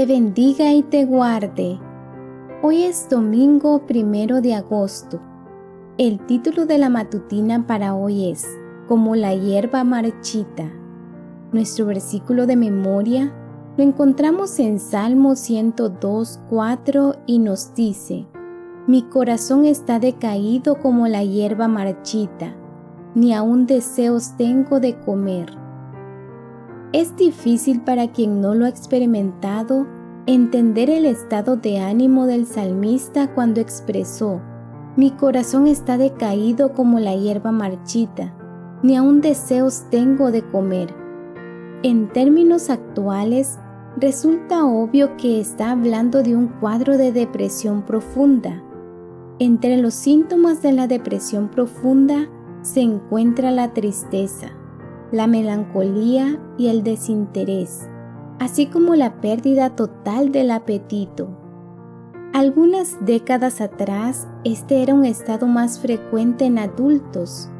te bendiga y te guarde. Hoy es domingo primero de agosto. El título de la matutina para hoy es Como la hierba marchita. Nuestro versículo de memoria lo encontramos en Salmo 102, 4 y nos dice, Mi corazón está decaído como la hierba marchita, ni aún deseos tengo de comer. Es difícil para quien no lo ha experimentado entender el estado de ánimo del salmista cuando expresó, Mi corazón está decaído como la hierba marchita, ni aún deseos tengo de comer. En términos actuales, resulta obvio que está hablando de un cuadro de depresión profunda. Entre los síntomas de la depresión profunda se encuentra la tristeza, la melancolía y el desinterés, así como la pérdida total del apetito. Algunas décadas atrás, este era un estado más frecuente en adultos,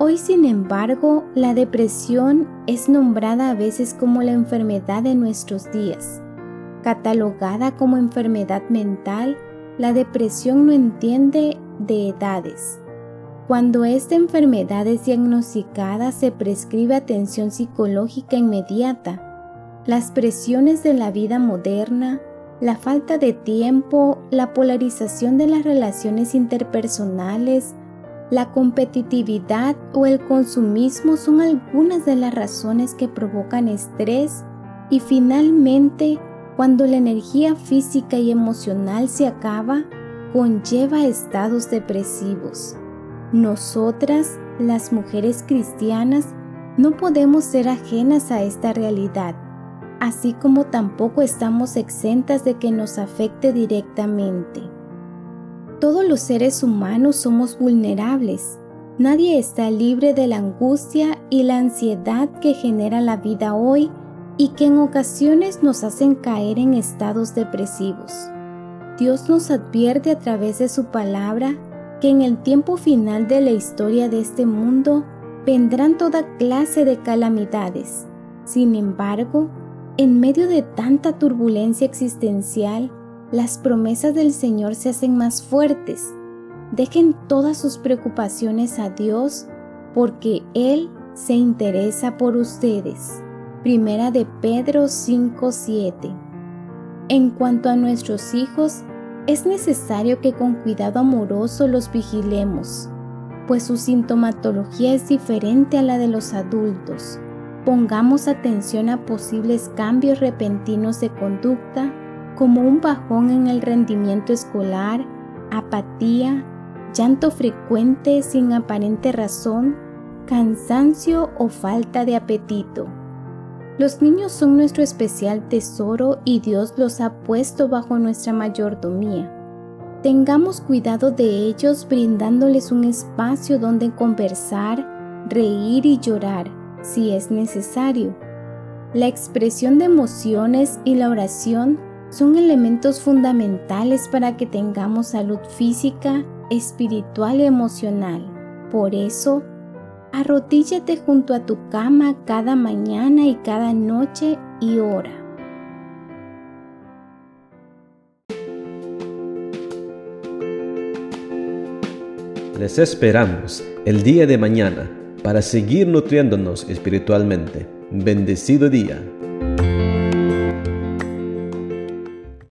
Hoy, sin embargo, la depresión es nombrada a veces como la enfermedad de nuestros días. Catalogada como enfermedad mental, la depresión no entiende de edades. Cuando esta enfermedad es diagnosticada se prescribe atención psicológica inmediata. Las presiones de la vida moderna, la falta de tiempo, la polarización de las relaciones interpersonales, la competitividad o el consumismo son algunas de las razones que provocan estrés y finalmente, cuando la energía física y emocional se acaba, conlleva estados depresivos. Nosotras, las mujeres cristianas, no podemos ser ajenas a esta realidad, así como tampoco estamos exentas de que nos afecte directamente. Todos los seres humanos somos vulnerables. Nadie está libre de la angustia y la ansiedad que genera la vida hoy y que en ocasiones nos hacen caer en estados depresivos. Dios nos advierte a través de su palabra que en el tiempo final de la historia de este mundo vendrán toda clase de calamidades. Sin embargo, en medio de tanta turbulencia existencial, las promesas del Señor se hacen más fuertes. Dejen todas sus preocupaciones a Dios porque Él se interesa por ustedes. Primera de Pedro 5:7. En cuanto a nuestros hijos, es necesario que con cuidado amoroso los vigilemos, pues su sintomatología es diferente a la de los adultos. Pongamos atención a posibles cambios repentinos de conducta como un bajón en el rendimiento escolar, apatía, llanto frecuente sin aparente razón, cansancio o falta de apetito. Los niños son nuestro especial tesoro y Dios los ha puesto bajo nuestra mayordomía. Tengamos cuidado de ellos brindándoles un espacio donde conversar, reír y llorar, si es necesario. La expresión de emociones y la oración son elementos fundamentales para que tengamos salud física, espiritual y emocional. Por eso, arrodíllate junto a tu cama cada mañana y cada noche y ora. Les esperamos el día de mañana para seguir nutriéndonos espiritualmente. Bendecido día.